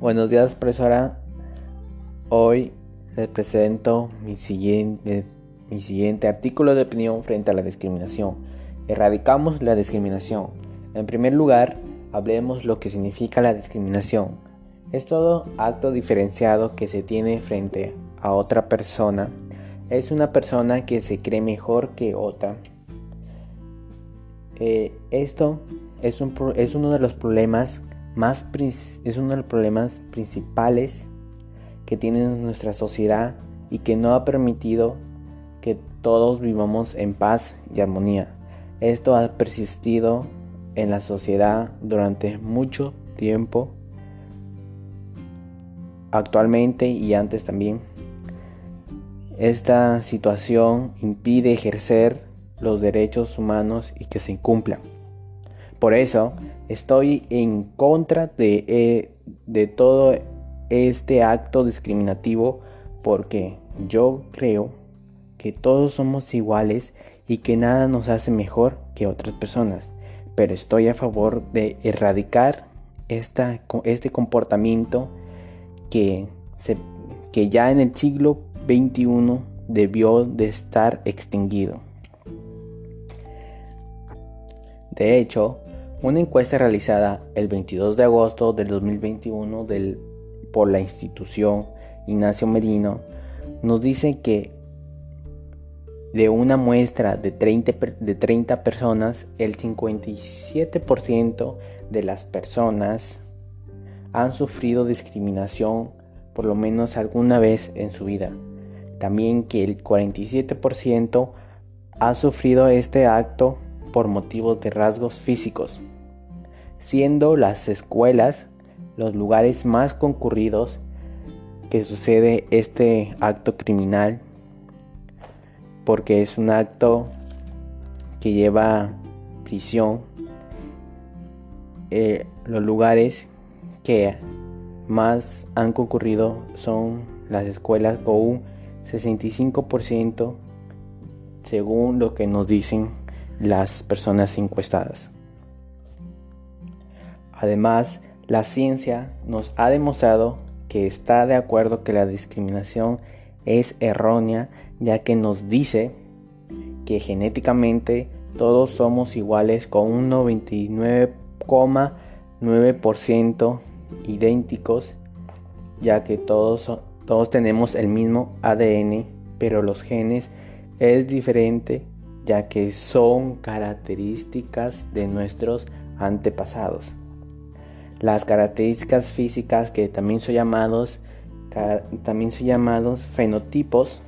Buenos días, profesora. Hoy les presento mi siguiente, mi siguiente artículo de opinión frente a la discriminación. Erradicamos la discriminación. En primer lugar, hablemos lo que significa la discriminación. Es todo acto diferenciado que se tiene frente a otra persona. Es una persona que se cree mejor que otra. Eh, esto es, un, es uno de los problemas más es uno de los problemas principales que tiene nuestra sociedad y que no ha permitido que todos vivamos en paz y armonía. Esto ha persistido en la sociedad durante mucho tiempo, actualmente y antes también. Esta situación impide ejercer los derechos humanos y que se incumplan. Por eso estoy en contra de, eh, de todo este acto discriminativo porque yo creo que todos somos iguales y que nada nos hace mejor que otras personas. Pero estoy a favor de erradicar esta, este comportamiento que, se, que ya en el siglo XXI debió de estar extinguido. De hecho, una encuesta realizada el 22 de agosto del 2021 por la institución Ignacio Merino nos dice que de una muestra de 30, de 30 personas, el 57% de las personas han sufrido discriminación por lo menos alguna vez en su vida. También que el 47% ha sufrido este acto por motivos de rasgos físicos siendo las escuelas los lugares más concurridos que sucede este acto criminal porque es un acto que lleva prisión eh, los lugares que más han concurrido son las escuelas con un 65% según lo que nos dicen las personas encuestadas. Además, la ciencia nos ha demostrado que está de acuerdo que la discriminación es errónea ya que nos dice que genéticamente todos somos iguales con un 99,9% idénticos ya que todos, todos tenemos el mismo ADN pero los genes es diferente ya que son características de nuestros antepasados. Las características físicas que también son llamados también llamados fenotipos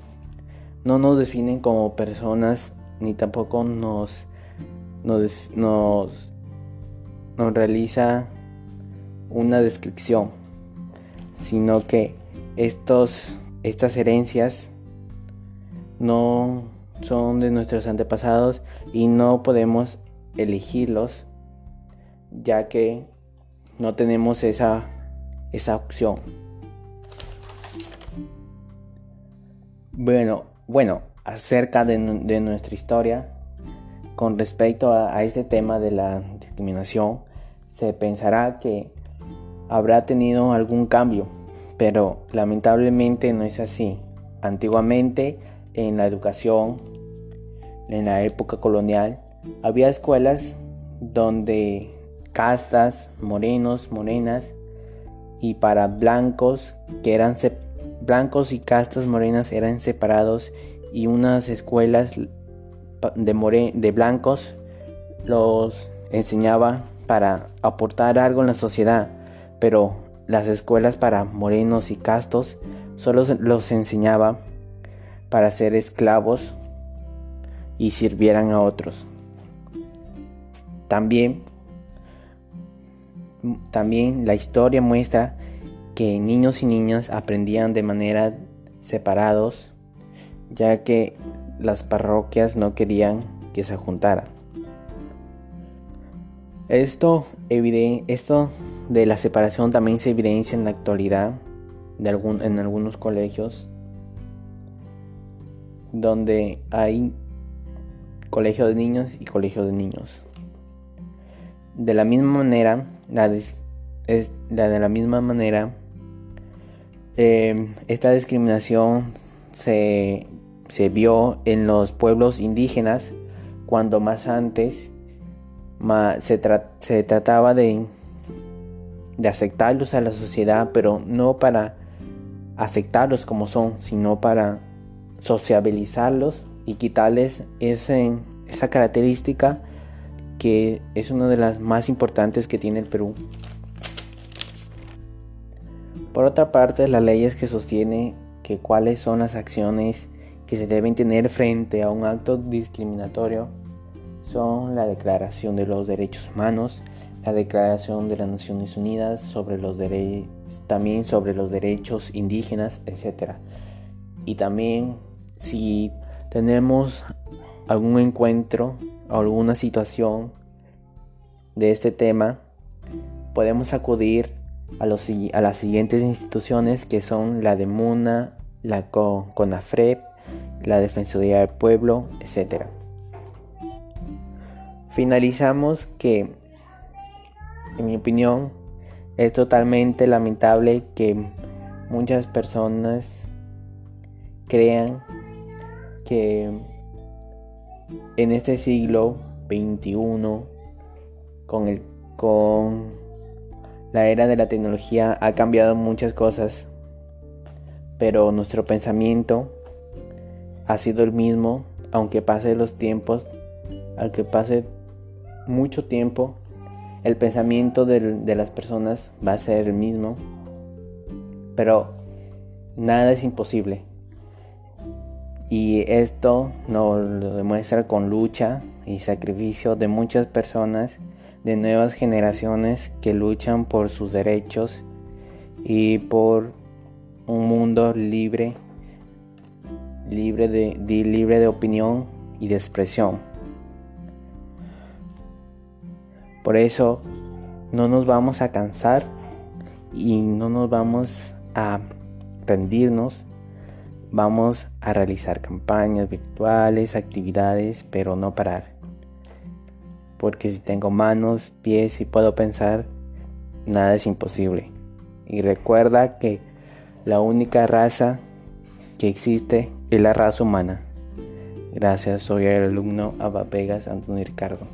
no nos definen como personas ni tampoco nos nos, nos, realiza una descripción sino que estos estas herencias no son de nuestros antepasados y no podemos elegirlos ya que no tenemos esa, esa opción. Bueno, bueno, acerca de, nuestra historia, con respecto a, a, este tema de la discriminación, se pensará que habrá tenido algún cambio, pero lamentablemente no es así. Antiguamente, en la educación, en la época colonial, había escuelas donde castas, morenos, morenas, y para blancos que eran blancos y castas morenas eran separados y unas escuelas de, de blancos los enseñaba para aportar algo en la sociedad, pero las escuelas para morenos y castos solo los enseñaba para ser esclavos y sirvieran a otros. También también la historia muestra que niños y niñas aprendían de manera separados, ya que las parroquias no querían que se juntaran. Esto, esto de la separación también se evidencia en la actualidad de en algunos colegios donde hay colegio de niños y colegio de niños. De la misma manera, la, de la misma manera, Em, esta discriminación se, vio en los pueblos indígenas cuando más antes se, se, trataba de, de aceptarlos a la sociedad, pero no para aceptarlos como son, sino para sociabilizarlos y quitarles ese, esa característica que es una de las más importantes que tiene el Perú. Por otra parte, las leyes que sostiene que cuáles son las acciones que se deben tener frente a un acto discriminatorio son la Declaración de los Derechos Humanos, la Declaración de las Naciones Unidas sobre los derechos, también sobre los derechos indígenas, etc. Y también si tenemos algún encuentro alguna situación de este tema, podemos acudir a, las siguientes instituciones que son la de MUNA, la CONAFREP, la Defensoría del Pueblo, etc. Finalizamos que, en mi opinión, es totalmente lamentable que muchas personas crean que en este siglo XXI, con el con la era de la tecnología ha cambiado muchas cosas, pero nuestro pensamiento ha sido el mismo, aunque pase los tiempos, aunque pase mucho tiempo, el pensamiento de, las personas va a ser el mismo, pero nada es imposible. Y esto nos lo demuestra con lucha y sacrificio de muchas personas de nuevas generaciones que luchan por sus derechos y por un mundo libre, libre de, libre de opinión y de expresión. Por eso no nos vamos a cansar y no nos vamos a rendirnos. Vamos a realizar campañas virtuales, actividades, pero no parar porque si tengo manos, pies y puedo pensar, nada es imposible. Y recuerda que la única raza que existe es la raza humana. Gracias, soy el alumno Abapegas Antonio Ricardo.